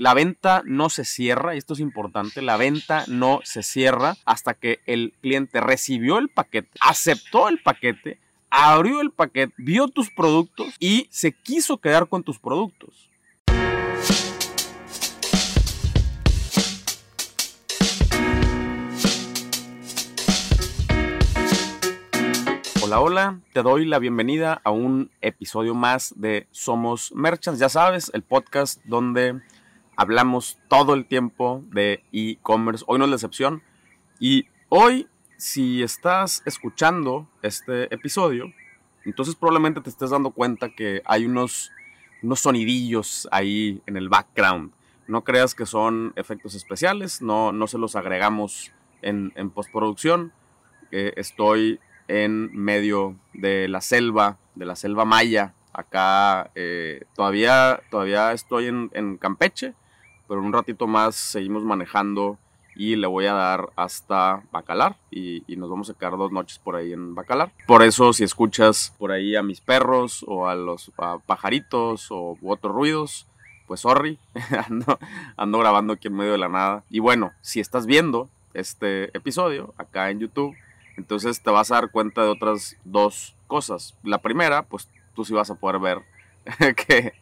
La venta no se cierra, y esto es importante, la venta no se cierra hasta que el cliente recibió el paquete, aceptó el paquete, abrió el paquete, vio tus productos y se quiso quedar con tus productos. Hola, hola, te doy la bienvenida a un episodio más de Somos Merchants, ya sabes, el podcast donde hablamos todo el tiempo de e-commerce. Hoy no es la excepción. Y hoy, si estás escuchando este episodio, entonces probablemente te estés dando cuenta que hay unos, unos sonidillos ahí en el background. No creas que son efectos especiales, no, no se los agregamos en, en postproducción. Eh, estoy en medio de la selva, de la selva maya. Acá eh, todavía, todavía estoy en, en Campeche pero un ratito más seguimos manejando y le voy a dar hasta Bacalar y, nos vamos a quedar dos noches por ahí en Bacalar. Por eso si escuchas por ahí a mis perros o a los pajaritos o otros ruidos, pues sorry, ando, ando grabando aquí en medio de la nada. Y bueno, si estás viendo este episodio acá en YouTube, entonces te vas a dar cuenta de otras dos cosas. La primera, pues tú sí vas a poder ver que,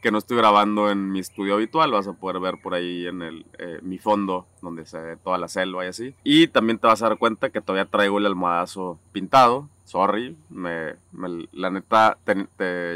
que, no estoy grabando en mi estudio habitual. Vas a poder ver por ahí en el, eh, mi fondo, donde se ve toda la selva y así. Y también te vas a dar cuenta que todavía traigo el almohadazo pintado. Sorry, me, la neta,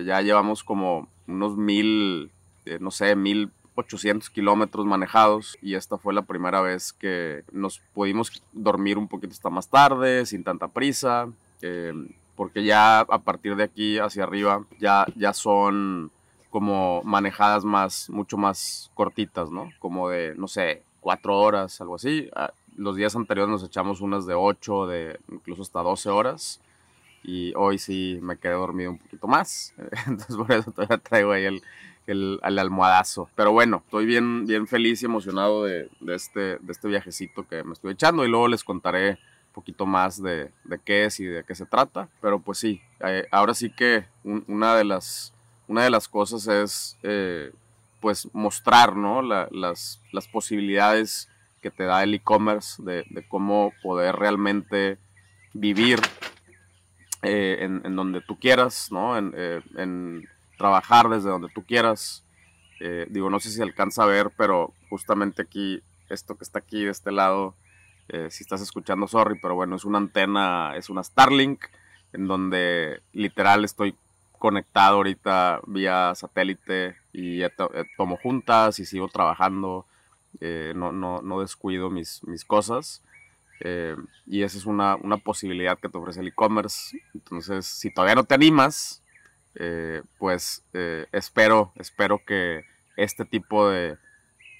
ya llevamos como unos mil, eh, no sé, mil 800 kilómetros manejados y esta fue la primera vez que nos pudimos dormir un poquito hasta más tarde, sin tanta prisa. Eh, porque ya a partir de aquí hacia arriba ya, ya son como manejadas más, mucho más cortitas, ¿no? Como de, no sé, cuatro horas, algo así. Ah, los días anteriores nos echamos unas de ocho, de incluso hasta 12 horas. Y hoy sí me quedé dormido un poquito más. Entonces por eso todavía traigo ahí el, el, almohadazo. Pero bueno, estoy bien, bien feliz y emocionado de, de, este, de este viajecito que me estoy echando. Y luego les contaré poquito más de, de, qué es y de qué se trata. Pero pues sí, eh, ahora sí que una, de las, una de las cosas es eh, pues mostrar ¿no? las, las posibilidades que te da el e-commerce de, cómo poder realmente vivir eh, en, en, donde tú quieras, ¿no? en, en, trabajar desde donde tú quieras. digo, no sé si alcanza a ver, pero justamente aquí, esto que está aquí de este lado, eh, si estás escuchando, sorry, pero bueno, es una antena, es una Starlink, en donde literal estoy conectado ahorita vía satélite y tomo juntas y sigo trabajando, eh, no, no, no, descuido mis, mis cosas. Eh, y esa es una, una, posibilidad que te ofrece el e-commerce. Entonces, si todavía no te animas, pues espero, espero que este tipo de,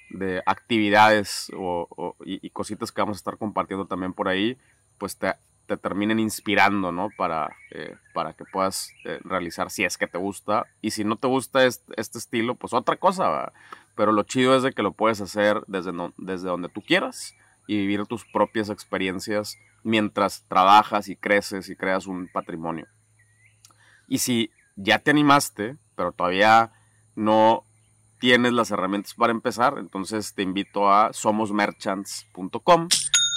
de actividades o, y, cositas que vamos a estar compartiendo también por ahí, pues te, te terminen inspirando, ¿no? Para, eh, para que puedas eh, realizar si es que te gusta. Y si no te gusta este, este estilo, pues otra cosa, Pero lo chido es de que lo puedes hacer desde, desde donde tú quieras y vivir tus propias experiencias mientras trabajas y creces y creas un patrimonio. Y si ya te animaste, pero todavía no tienes las herramientas para empezar, entonces te invito a somosmerchants.com.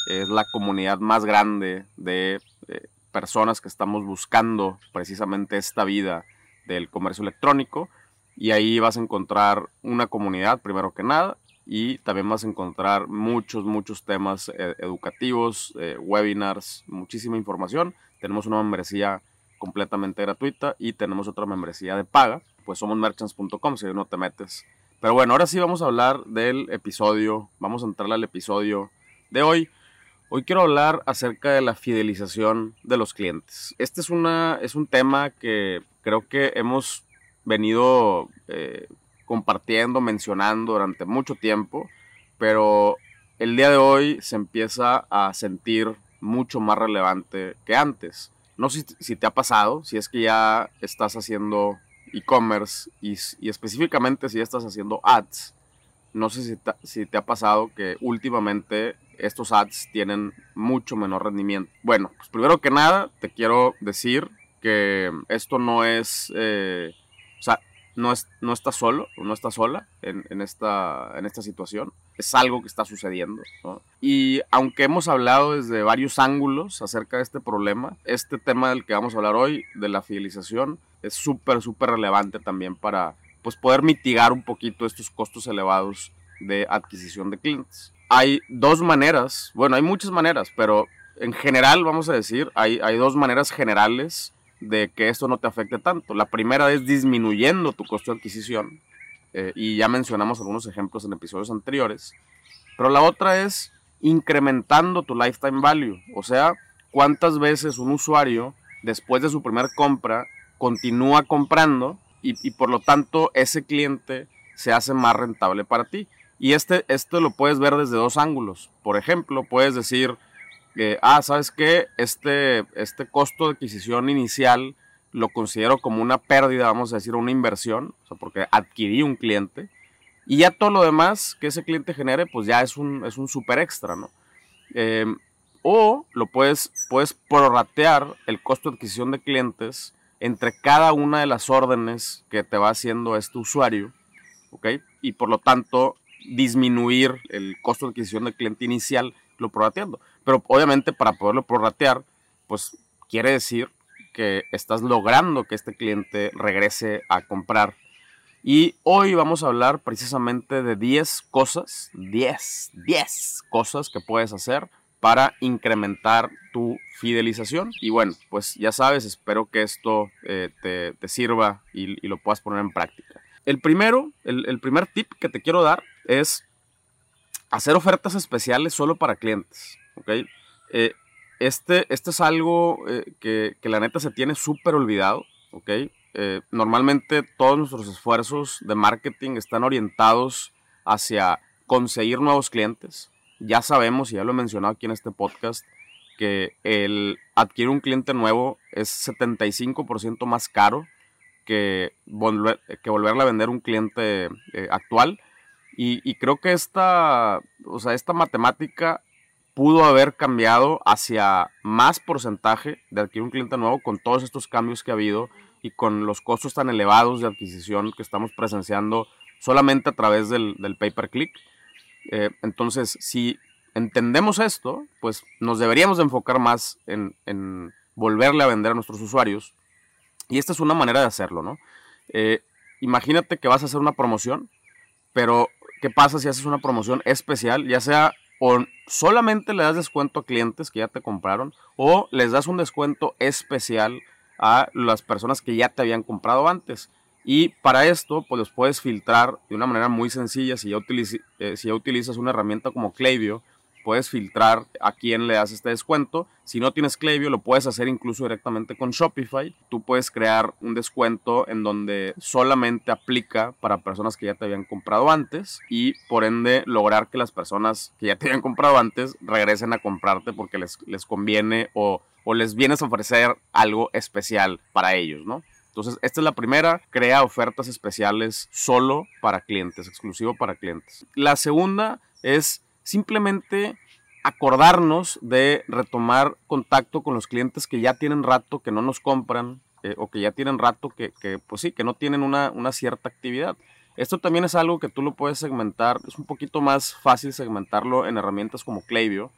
Es la comunidad más grande de eh, personas que estamos buscando precisamente esta vida del comercio electrónico. Y ahí vas a encontrar una comunidad, primero que nada, y también vas a encontrar muchos, muchos temas eh, educativos, eh, webinars, muchísima información. Tenemos una membresía completamente gratuita y tenemos otra membresía de paga pues somos merchants.com si no te metes. Pero bueno, ahora sí vamos a hablar del episodio, vamos a entrar al episodio de hoy. Hoy quiero hablar acerca de la fidelización de los clientes. Este es, una, es un tema que creo que hemos venido eh, compartiendo, mencionando durante mucho tiempo, pero el día de hoy se empieza a sentir mucho más relevante que antes. No sé si te ha pasado, si es que ya estás haciendo e-commerce y, específicamente si estás haciendo ads, no sé si te, ha pasado que últimamente estos ads tienen mucho menor rendimiento. Bueno, pues primero que nada te quiero decir que esto no es, eh, o sea, no, es, no estás solo, no estás sola en, esta, en esta situación. Es algo que está sucediendo. Y aunque hemos hablado desde varios ángulos acerca de este problema, este tema del que vamos a hablar hoy, de la fidelización, es súper, súper relevante también para pues, poder mitigar un poquito estos costos elevados de adquisición de clientes. Hay dos maneras, bueno, hay muchas maneras, pero en general, vamos a decir, hay, hay dos maneras generales de que esto no te afecte tanto. La primera es disminuyendo tu costo de adquisición, eh, y ya mencionamos algunos ejemplos en episodios anteriores, pero la otra es incrementando tu lifetime value, o sea, cuántas veces un usuario después de su primera compra continúa comprando y, y, por lo tanto ese cliente se hace más rentable para ti. Y este, este lo puedes ver desde dos ángulos. Por ejemplo, puedes decir, ah, ¿sabes qué? Este, este costo de adquisición inicial lo considero como una pérdida, vamos a decir, una inversión, o sea, porque adquirí un cliente. Y ya todo lo demás que ese cliente genere, pues ya es un, es un super extra, ¿no? Eh, o lo puedes, puedes prorratear el costo de adquisición de clientes entre cada una de las órdenes que te va haciendo este usuario, ¿ok? Y por lo tanto disminuir el costo de adquisición del cliente inicial lo prorrateando. Pero obviamente para poderlo prorratear, pues quiere decir que estás logrando que este cliente regrese a comprar. Y hoy vamos a hablar precisamente de 10 cosas, 10, 10 cosas que puedes hacer para incrementar tu fidelización. Y bueno, pues ya sabes, espero que esto eh, te, sirva y, lo puedas poner en práctica. El primero, el primer tip que te quiero dar es hacer ofertas especiales solo para clientes. Eh, este, este es algo eh, que, la neta se tiene súper olvidado. Eh, normalmente todos nuestros esfuerzos de marketing están orientados hacia conseguir nuevos clientes. Ya sabemos, y ya lo he mencionado aquí en este podcast, que el adquirir un cliente nuevo es 75% más caro que, volver, que volverle a vender un cliente actual. Y, creo que esta, o sea, esta matemática pudo haber cambiado hacia más porcentaje de adquirir un cliente nuevo con todos estos cambios que ha habido y con los costos tan elevados de adquisición que estamos presenciando solamente a través del, del pay per click. Eh, entonces, si entendemos esto, pues nos deberíamos de enfocar más en, en, volverle a vender a nuestros usuarios. Y esta es una manera de hacerlo, ¿no? Eh, imagínate que vas a hacer una promoción, pero ¿Qué pasa si haces una promoción especial? Ya sea o solamente le das descuento a clientes que ya te compraron o les das un descuento especial a las personas que ya te habían comprado antes. Y para esto, pues los puedes filtrar de una manera muy sencilla. Si ya, eh, si ya utilizas una herramienta como Klaviyo, puedes filtrar a quién le das este descuento. Si no tienes Klaviyo, lo puedes hacer incluso directamente con Shopify. Tú puedes crear un descuento en donde solamente aplica para personas que ya te habían comprado antes y por ende lograr que las personas que ya te habían comprado antes regresen a comprarte porque les, les conviene o, o les vienes a ofrecer algo especial para ellos, ¿no? Entonces, esta es la primera, crea ofertas especiales solo para clientes, exclusivo para clientes. La segunda es simplemente acordarnos de retomar contacto con los clientes que ya tienen rato que no nos compran eh, o que ya tienen rato que, pues sí, que no tienen una, cierta actividad. Esto también es algo que tú lo puedes segmentar, es un poquito más fácil segmentarlo en herramientas como Klaviyo.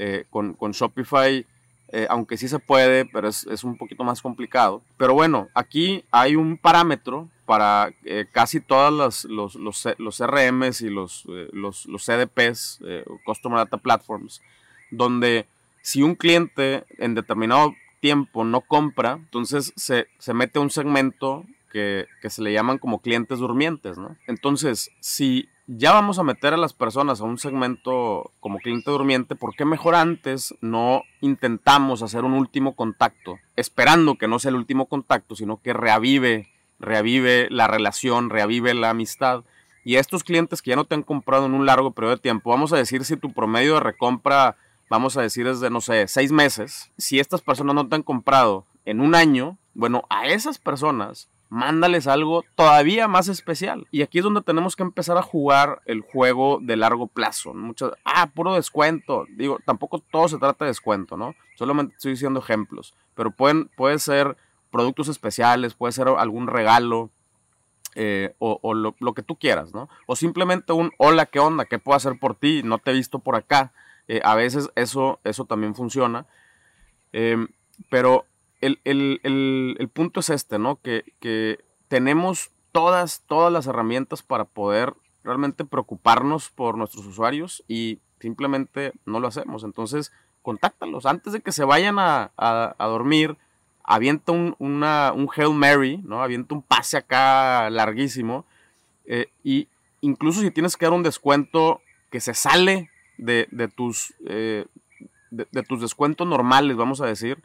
Eh, con, con Shopify eh, aunque sí se puede, pero es, es, un poquito más complicado. Pero bueno, aquí hay un parámetro para eh, casi todas los, los, los, CRMs y los, eh, los, los CDPs, Customer Data Platforms, donde si un cliente en determinado tiempo no compra, entonces se, se mete un segmento que, que, se le llaman como clientes durmientes, ¿no? Entonces, si ya vamos a meter a las personas a un segmento como cliente durmiente, ¿por qué mejor antes no intentamos hacer un último contacto? Esperando que no sea el último contacto, sino que reavive, reavive la relación, reavive la amistad. Y estos clientes que ya no te han comprado en un largo periodo de tiempo, vamos a decir si tu promedio de recompra, vamos a decir es de, no sé, seis meses, si estas personas no te han comprado en un año, bueno, a esas personas mándales algo todavía más especial. Y aquí es donde tenemos que empezar a jugar el juego de largo plazo. Muchas, ah, puro descuento. Digo, tampoco todo se trata de descuento, ¿no? Solamente estoy diciendo ejemplos. Pero pueden, puede ser productos especiales, puede ser algún regalo. eh, o, lo, que tú quieras, ¿no? O simplemente un hola, ¿qué onda? ¿Qué puedo hacer por ti? No te he visto por acá. Eh, a veces eso, eso también funciona. Em, pero el, punto es este, ¿no? Que, que, tenemos todas, todas las herramientas para poder realmente preocuparnos por nuestros usuarios y simplemente no lo hacemos. Entonces, contáctalos. Antes de que se vayan a, a, dormir, avienta un, una, un Hail Mary, ¿no? Avienta un pase acá larguísimo. Eh, y incluso si tienes que dar un descuento que se sale de, de tus, eh, de, tus descuentos normales, vamos a decir,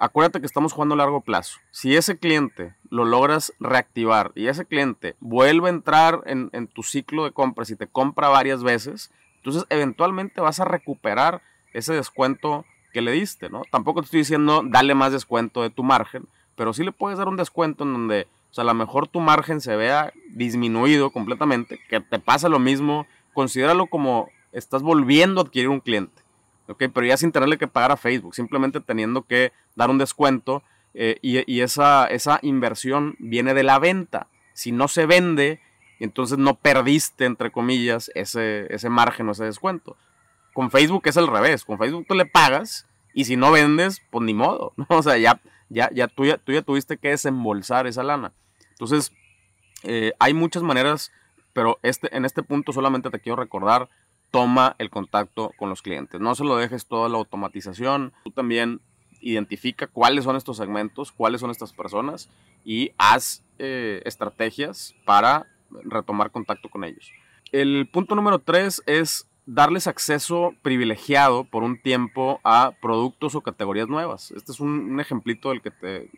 acuérdate que estamos jugando a largo plazo. Si ese cliente lo logras reactivar y ese cliente vuelve a entrar en, tu ciclo de compras y te compra varias veces, entonces eventualmente vas a recuperar ese descuento que le diste, ¿no? Tampoco te estoy diciendo dale más descuento de tu margen, pero sí le puedes dar un descuento en donde, o sea, a lo mejor tu margen se vea disminuido completamente, que te pasa lo mismo, considéralo como estás volviendo a adquirir un cliente, ¿ok? Pero ya sin tenerle que pagar a Facebook, simplemente teniendo que dar un descuento eh, y, esa, esa inversión viene de la venta. Si no se vende, entonces no perdiste, entre comillas, ese, ese margen o ese descuento. Con Facebook es al revés. Con Facebook tú le pagas y si no vendes, pues ni modo. O sea, ya, ya, ya, tú, ya, tú ya tuviste que desembolsar esa lana. Entonces, eh, hay muchas maneras, pero este, en este punto solamente te quiero recordar, toma el contacto con los clientes. No se lo dejes toda la automatización. Tú también identifica cuáles son estos segmentos, cuáles son estas personas y haz eh, estrategias para retomar contacto con ellos. El punto número tres es darles acceso privilegiado por un tiempo a productos o categorías nuevas. Este es un, ejemplito del que te,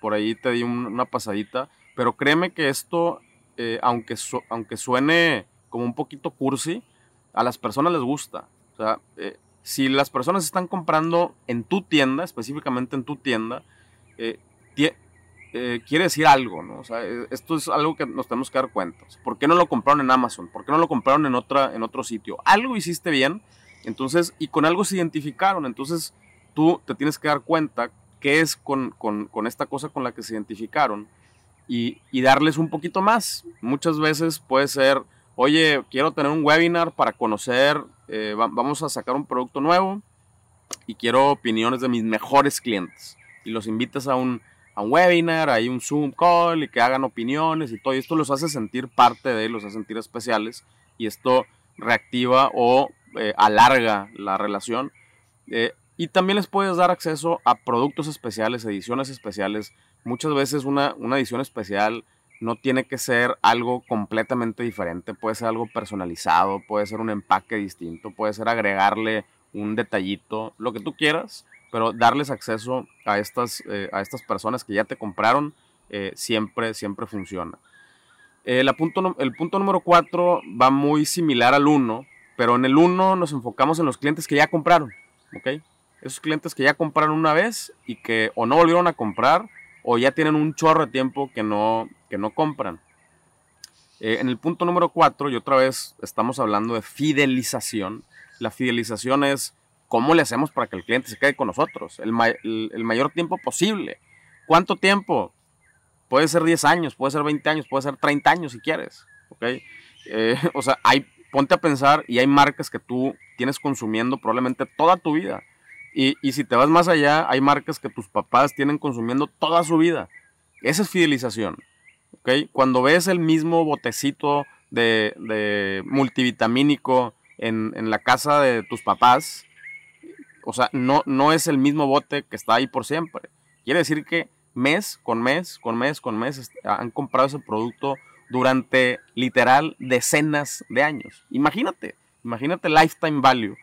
por ahí te di una pasadita, pero créeme que esto, eh, aunque, aunque suene como un poquito cursi, a las personas les gusta. O sea, eh, si las personas están comprando en tu tienda, específicamente en tu tienda, eh, eh, quiere decir algo, ¿no? O sea, esto es algo que nos tenemos que dar cuenta. ¿Por qué no lo compraron en Amazon? ¿Por qué no lo compraron en, otra, en otro sitio? Algo hiciste bien, entonces, y con algo se identificaron, entonces tú te tienes que dar cuenta qué es con, con, con esta cosa con la que se identificaron y, y, darles un poquito más. Muchas veces puede ser, oye, quiero tener un webinar para conocer, eh, vamos a sacar un producto nuevo y quiero opiniones de mis mejores clientes. Y los invitas a un a un webinar, hay un Zoom call y que hagan opiniones y todo. Y esto los hace sentir parte de, los hace sentir especiales y esto reactiva o eh, alarga la relación. Eh, y también les puedes dar acceso a productos especiales, ediciones especiales. Muchas veces una, una edición especial no tiene que ser algo completamente diferente, puede ser algo personalizado, puede ser un empaque distinto, puede ser agregarle un detallito, lo que tú quieras pero darles acceso a estas, eh, a estas personas que ya te compraron eh, siempre, siempre funciona. El punto, el punto número 4 va muy similar al 1, pero en el 1 nos enfocamos en los clientes que ya compraron, ¿ok? Esos clientes que ya compraron una vez y que o no volvieron a comprar o ya tienen un chorro de tiempo que no, que no compran. Eh, en el punto número 4, y otra vez estamos hablando de fidelización. La fidelización es ¿Cómo le hacemos para que el cliente se quede con nosotros el, mayor tiempo posible? ¿Cuánto tiempo? Puede ser 10 años, puede ser 20 años, puede ser 30 años si quieres. ¿ok? Eh, o sea, hay, ponte a pensar y hay marcas que tú tienes consumiendo probablemente toda tu vida. Y, si te vas más allá, hay marcas que tus papás tienen consumiendo toda su vida. Esa es fidelización. ¿Ok? Cuando ves el mismo botecito de, multivitamínico en, en, la casa de tus papás, o sea, no, no es el mismo bote que está ahí por siempre. Quiere decir que mes con mes, con mes, con mes, este, han comprado ese producto durante literal decenas de años. Imagínate, imagínate lifetime value.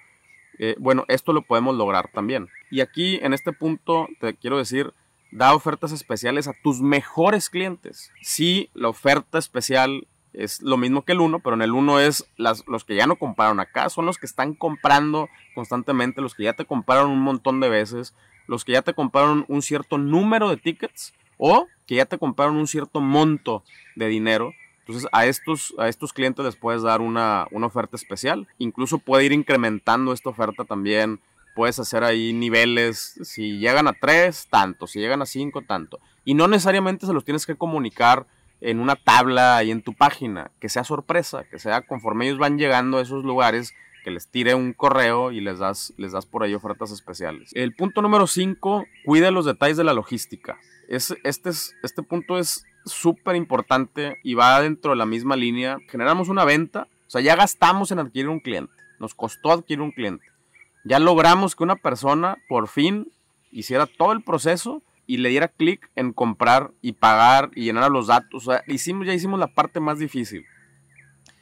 Eh, bueno, esto lo podemos lograr también. Y aquí, en este punto, te quiero decir, da ofertas especiales a tus mejores clientes. Si la oferta especial es lo mismo que el 1, pero en el 1 es los que ya no compraron acá, son los que están comprando constantemente, los que ya te compraron un montón de veces, los que ya te compraron un cierto número de tickets o que ya te compraron un cierto monto de dinero. Entonces a estos, a estos clientes les puedes dar una, una oferta especial. Incluso puede ir incrementando esta oferta también. Puedes hacer ahí niveles. Si llegan a 3, tanto. Si llegan a 5, tanto. Y no necesariamente se los tienes que comunicar en una tabla ahí en tu página, que sea sorpresa, que sea conforme ellos van llegando a esos lugares, que les tire un correo y les das, les das por ahí ofertas especiales. El punto número 5, cuida los detalles de la logística. Es, este, es, este punto es súper importante y va dentro de la misma línea. Generamos una venta, o sea, ya gastamos en adquirir un cliente, nos costó adquirir un cliente. Ya logramos que una persona por fin hiciera todo el proceso y le diera clic en comprar y pagar y llenar los datos. O ya hicimos la parte más difícil.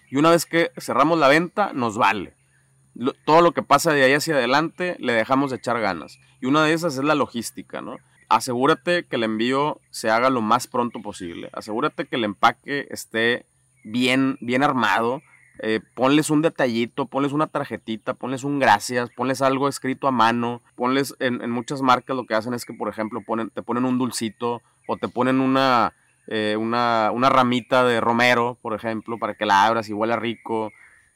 Y una vez que cerramos la venta, nos vale. todo lo que pasa de ahí hacia adelante, le dejamos de echar ganas. Y una de esas es la logística, ¿no? Asegúrate que el envío se haga lo más pronto posible. Asegúrate que el empaque esté bien, bien armado eh, ponles un detallito, ponles una tarjetita, ponles un gracias, ponles algo escrito a mano, ponles en, muchas marcas lo que hacen es que, por ejemplo, ponen, te ponen un dulcito o te ponen una, eh, una, ramita de romero, por ejemplo, para que la abras y huela rico.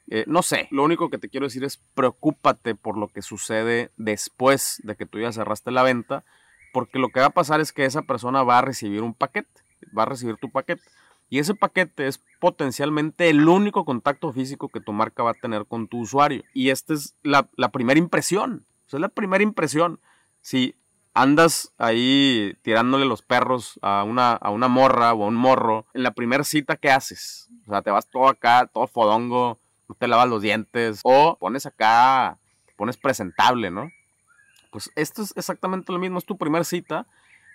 Eh, no sé, lo único que te quiero decir es preocúpate por lo que sucede después de que tú ya cerraste la venta, porque lo que va a pasar es que esa persona va a recibir un paquete, va a recibir tu paquete. Y ese paquete es potencialmente el único contacto físico que tu marca va a tener con tu usuario. Y esta es la, primera impresión. O es la primera impresión. Si andas ahí tirándole los perros a una, a una morra o a un morro, en la primera cita, ¿qué haces? O sea, te vas todo acá, todo fodongo, no te lavas los dientes, o pones acá, pones presentable, ¿no? Pues esto es exactamente lo mismo, es tu primera cita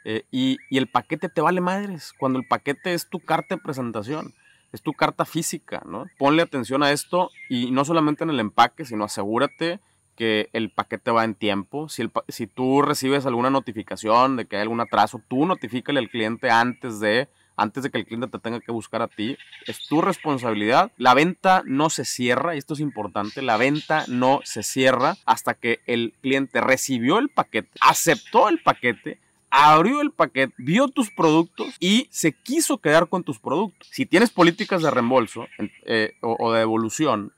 eh, y, el paquete te vale madres, cuando el paquete es tu carta de presentación, es tu carta física, ¿no? Ponle atención a esto y no solamente en el empaque, sino asegúrate que el paquete va en tiempo. Si, tú recibes alguna notificación de que hay algún atraso, tú notifícale al cliente antes de, antes de que el cliente te tenga que buscar a ti. Es tu responsabilidad. La venta no se cierra, y esto es importante, la venta no se cierra hasta que el cliente recibió el paquete, aceptó el paquete abrió el paquete, vio tus productos y se quiso quedar con tus productos. Si tienes políticas de reembolso eh, o, de devolución,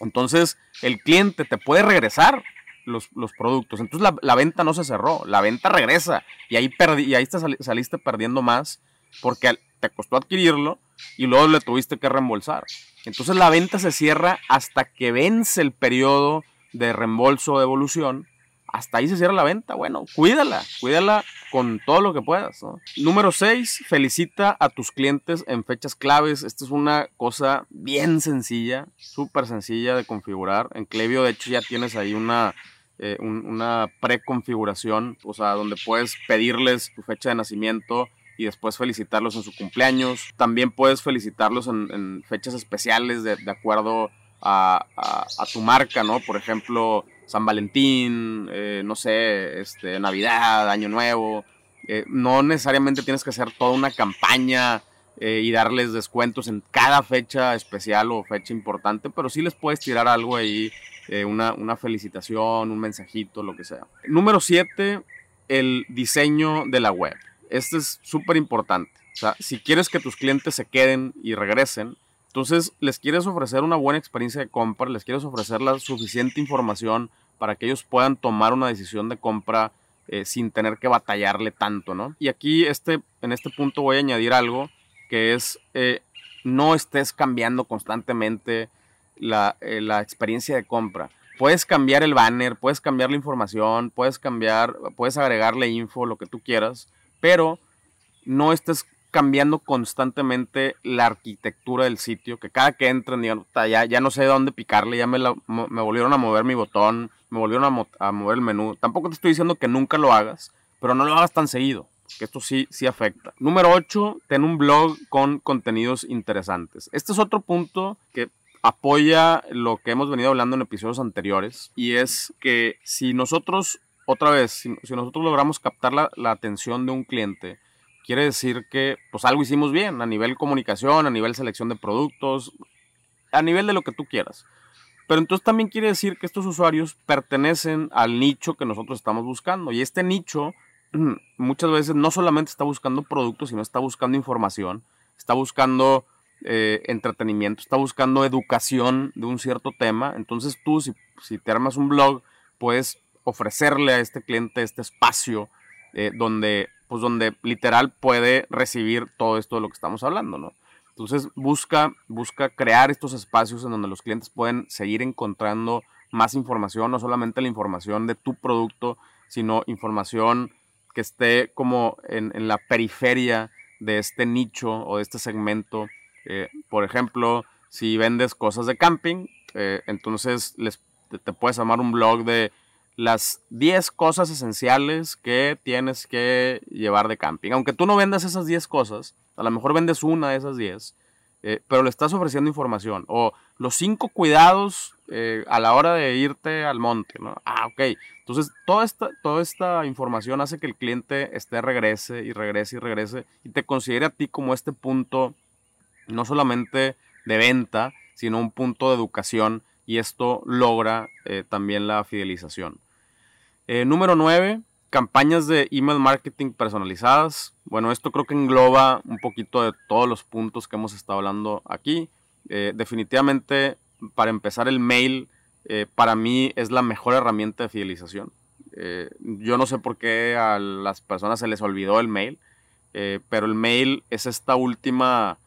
entonces el cliente te puede regresar los, productos. Entonces la, venta no se cerró, la venta regresa y ahí, perdí, y ahí te saliste perdiendo más porque te costó adquirirlo y luego le tuviste que reembolsar. Entonces la venta se cierra hasta que vence el periodo de reembolso o devolución hasta ahí se cierra la venta. Bueno, cuídala, cuídala con todo lo que puedas. Número 6, felicita a tus clientes en fechas claves. Esta es una cosa bien sencilla, súper sencilla de configurar. En Clevio, de hecho, ya tienes ahí una, eh, una preconfiguración, o sea, donde puedes pedirles tu fecha de nacimiento y después felicitarlos en su cumpleaños. También puedes felicitarlos en, fechas especiales de, acuerdo a, a, tu marca, ¿no? Por ejemplo, San Valentín, eh, no sé, este, Navidad, Año Nuevo. Eh, no necesariamente tienes que hacer toda una campaña eh, y darles descuentos en cada fecha especial o fecha importante, pero sí les puedes tirar algo ahí, una, una, felicitación, un mensajito, lo que sea. Número 7, el diseño de la web. Este es súper importante. O sea, si quieres que tus clientes se queden y regresen, entonces les quieres ofrecer una buena experiencia de compra, les quieres ofrecer la suficiente información para que ellos puedan tomar una decisión de compra eh, sin tener que batallarle tanto, ¿no? Y aquí este, en este punto voy a añadir algo que es eh, no estés cambiando constantemente la, eh, la, experiencia de compra. Puedes cambiar el banner, puedes cambiar la información, puedes cambiar, puedes agregarle info, lo que tú quieras, pero no estés cambiando constantemente la arquitectura del sitio, que cada que entren digan, ya, ya no sé dónde picarle, ya me, me volvieron a mover mi botón, me volvieron a, mover el menú. Tampoco te estoy diciendo que nunca lo hagas, pero no lo hagas tan seguido, que esto sí, sí afecta. Número 8, ten un blog con contenidos interesantes. Este es otro punto que apoya lo que hemos venido hablando en episodios anteriores, y es que si nosotros, otra vez, si, nosotros logramos captar la, la atención de un cliente, quiere decir que pues algo hicimos bien a nivel comunicación, a nivel selección de productos, a nivel de lo que tú quieras. Pero entonces también quiere decir que estos usuarios pertenecen al nicho que nosotros estamos buscando. Y este nicho muchas veces no solamente está buscando productos, sino está buscando información, está buscando eh, entretenimiento, está buscando educación de un cierto tema. Entonces tú, si, si te armas un blog, puedes ofrecerle a este cliente este espacio eh, donde pues donde literal puede recibir todo esto de lo que estamos hablando, ¿no? Entonces busca, busca crear estos espacios en donde los clientes pueden seguir encontrando más información, no solamente la información de tu producto, sino información que esté como en, la periferia de este nicho o de este segmento. Eh, por ejemplo, si vendes cosas de camping, eh, entonces les, te, puedes armar un blog de las 10 cosas esenciales que tienes que llevar de camping. Aunque tú no vendas esas 10 cosas, a lo mejor vendes una de esas 10, eh, pero le estás ofreciendo información. O los 5 cuidados eh, a la hora de irte al monte. ¿no? Ah, ok. Entonces, toda esta, toda esta información hace que el cliente esté regrese y regrese y regrese y te considere a ti como este punto no solamente de venta, sino un punto de educación y esto logra eh, también la fidelización. Número 9, campañas de email marketing personalizadas. Bueno, esto creo que engloba un poquito de todos los puntos que hemos estado hablando aquí. Eh, definitivamente, para empezar, el mail para mí es la mejor herramienta de fidelización. yo no sé por qué a las personas se les olvidó el mail, pero el mail es esta última,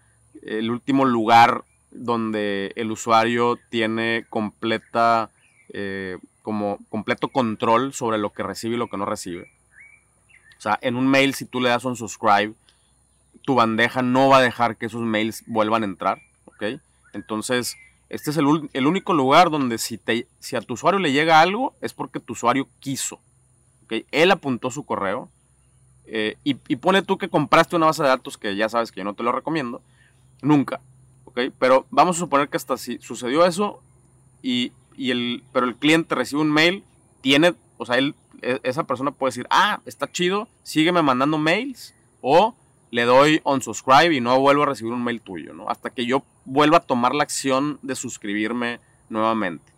el último lugar donde el usuario tiene completa, eh, como completo control sobre lo que recibe y lo que no recibe. O sea, en un mail, si tú le das un subscribe, tu bandeja no va a dejar que esos mails vuelvan a entrar, ¿ok? Entonces, este es el, único lugar donde si, te, si a tu usuario le llega algo, es porque tu usuario quiso, ¿ok? Él apuntó su correo eh, y, y pone tú que compraste una base de datos que ya sabes que yo no te lo recomiendo, nunca. Pero vamos a suponer que hasta si sucedió eso y, pero el cliente recibe un mail, tiene, o sea, él, e, esa persona puede decir, ah, está chido, sígueme mandando mails o le doy on subscribe y no vuelvo a recibir un mail tuyo, ¿no? Hasta que yo vuelva a tomar la acción de suscribirme nuevamente.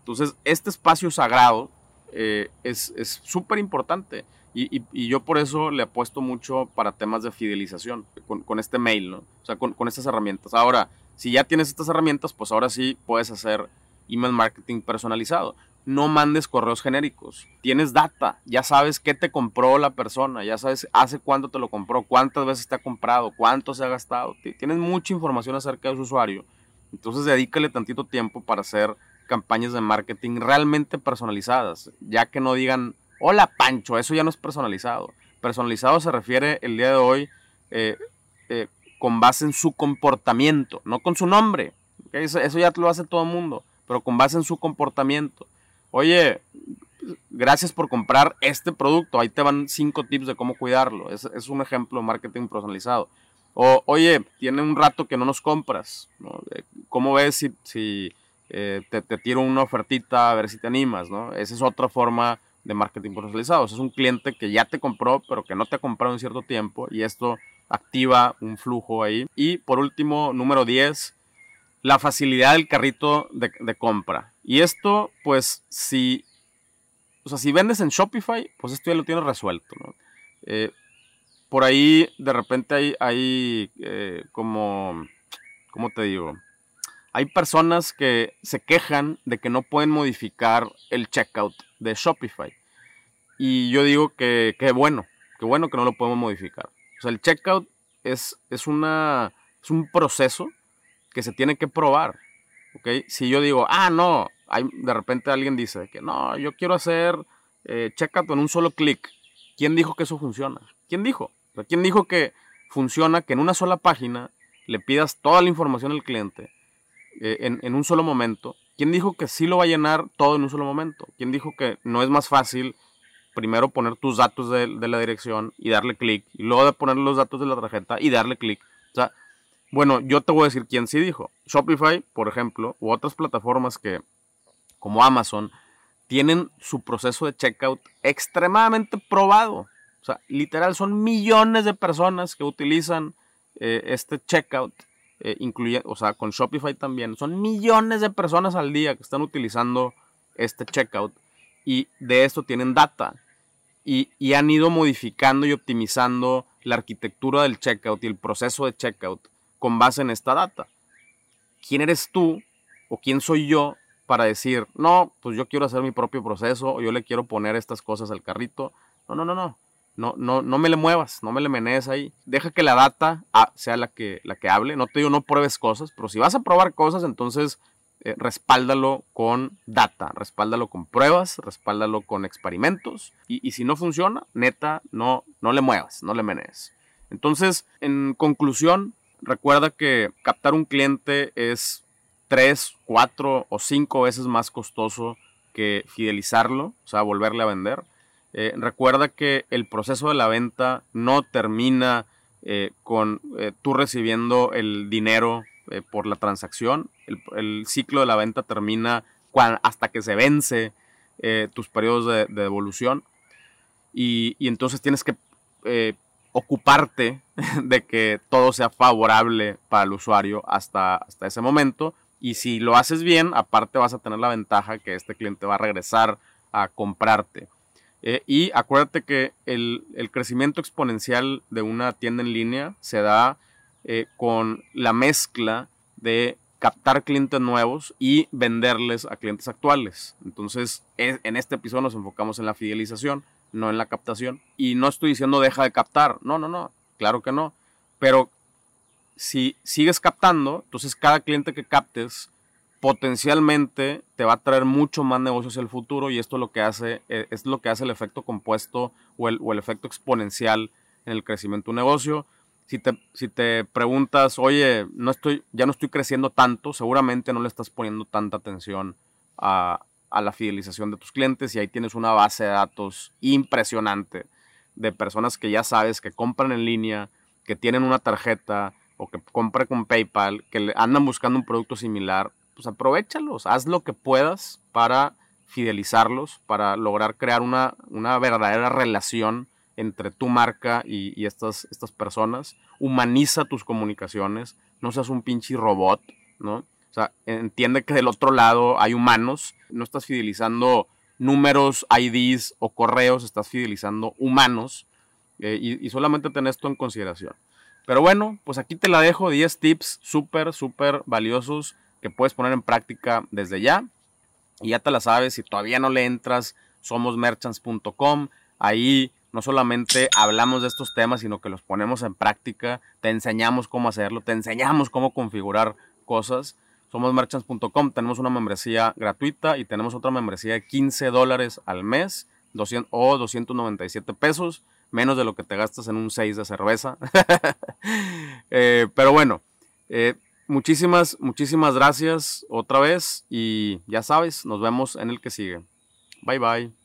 Entonces, este espacio sagrado eh, es súper importante. Y, yo por eso le apuesto mucho para temas de fidelización con, este mail, ¿no? O sea, con, estas herramientas. Ahora, si ya tienes estas herramientas, pues ahora sí puedes hacer email marketing personalizado. No mandes correos genéricos. Tienes data. Ya sabes qué te compró la persona. Ya sabes hace cuánto te lo compró, cuántas veces te ha comprado, cuánto se ha gastado. Tienes mucha información acerca de su usuario. Entonces dedícale tantito tiempo para hacer campañas de marketing realmente personalizadas. Ya que no digan, Hola Pancho, eso ya no es personalizado. Personalizado se refiere el día de hoy eh, eh, con base en su comportamiento, no con su nombre. Eso, ya lo hace todo el mundo, pero con base en su comportamiento. Oye, gracias por comprar este producto. Ahí te van cinco tips de cómo cuidarlo. Es, un ejemplo de marketing personalizado. O, oye, tiene un rato que no nos compras. ¿Cómo ves si, eh, te, te, tiro una ofertita a ver si te animas? ¿no? Esa es otra forma de marketing personalizado. es un cliente que ya te compró, pero que no te ha comprado en cierto tiempo y esto activa un flujo ahí. Y por último, número 10, la facilidad del carrito de, compra. Y esto, pues, si, o sea, si vendes en Shopify, pues esto ya lo tienes resuelto, eh, por ahí, de repente hay, hay eh, como, ¿cómo te digo? Hay personas que se quejan de que no pueden modificar el checkout de Shopify. Y yo digo que, qué bueno, que bueno que no lo podemos modificar. O sea, el checkout es, es, una, es un proceso que se tiene que probar. ¿ok? Si yo digo, ah, no, hay, de repente alguien dice que no, yo quiero hacer eh, checkout en un solo clic. ¿Quién dijo que eso funciona? ¿Quién dijo? ¿Quién dijo que funciona que en una sola página le pidas toda la información al cliente eh, en, un solo momento ¿Quién dijo que sí lo va a llenar todo en un solo momento? ¿Quién dijo que no es más fácil primero poner tus datos de, la dirección y darle clic, y luego de poner los datos de la tarjeta y darle clic? O sea, bueno, yo te voy a decir quién sí dijo. Shopify, por ejemplo, u otras plataformas que, como Amazon, tienen su proceso de checkout extremadamente probado. O sea, literal, son millones de personas que utilizan eh, este checkout eh, incluye, o sea, con Shopify también, son millones de personas al día que están utilizando este checkout y de esto tienen data y, y, han ido modificando y optimizando la arquitectura del checkout y el proceso de checkout con base en esta data. ¿Quién eres tú o quién soy yo para decir, no, pues yo quiero hacer mi propio proceso o yo le quiero poner estas cosas al carrito? No, no, no, no. No, no, no me le muevas, no me le menees ahí. Deja que la data ah, sea la que, la que hable. No te digo no pruebes cosas, pero si vas a probar cosas, entonces eh, respáldalo con data, respáldalo con pruebas, respáldalo con experimentos. Y, y, si no funciona, neta, no, no le muevas, no le menees. Entonces, en conclusión, recuerda que captar un cliente es tres, cuatro o cinco veces más costoso que fidelizarlo, o sea, volverle a vender. Eh, recuerda que el proceso de la venta no termina eh, con eh, tú recibiendo el dinero por la transacción. El, ciclo de la venta termina hasta que se vence tus periodos de, devolución. Y, entonces tienes que ocuparte de que todo sea favorable para el usuario hasta, hasta ese momento. Y si lo haces bien, aparte vas a tener la ventaja que este cliente va a regresar a comprarte. Eh, y acuérdate que el, crecimiento exponencial de una tienda en línea se da eh, con la mezcla de captar clientes nuevos y venderles a clientes actuales. Entonces, en este episodio nos enfocamos en la fidelización, no en la captación. Y no estoy diciendo deja de captar, no, no, no, claro que no. Pero si sigues captando, entonces cada cliente que captes potencialmente te va a traer mucho más negocios en el futuro y esto es lo que hace, eh, es lo que hace el efecto compuesto o el, efecto exponencial en el crecimiento de un negocio. Si te, si te preguntas, oye, no estoy, ya no estoy creciendo tanto, seguramente no le estás poniendo tanta atención a, a la fidelización de tus clientes y ahí tienes una base de datos impresionante de personas que ya sabes que compran en línea, que tienen una tarjeta o que compran con PayPal, que andan buscando un producto similar pues aprovechalos, haz lo que puedas para fidelizarlos, para lograr crear una, una verdadera relación entre tu marca y, estas, estas personas. Humaniza tus comunicaciones, no seas un pinche robot, ¿no? O sea, entiende que del otro lado hay humanos, no estás fidelizando números, IDs o correos, estás fidelizando humanos eh, y, solamente ten esto en consideración. Pero bueno, pues aquí te la dejo, 10 tips súper, súper valiosos que puedes poner en práctica desde ya. Y ya te la sabes, si todavía no le entras, somosmerchants.com. Ahí no solamente hablamos de estos temas, sino que los ponemos en práctica, te enseñamos cómo hacerlo, te enseñamos cómo configurar cosas. Somosmerchants.com, tenemos una membresía gratuita y tenemos otra membresía de 15 dólares al mes 200, o 297 pesos, menos de lo que te gastas en un 6 de cerveza. Eh, pero bueno, eh, muchísimas, muchísimas gracias otra vez y ya sabes, nos vemos en el que sigue. Bye bye.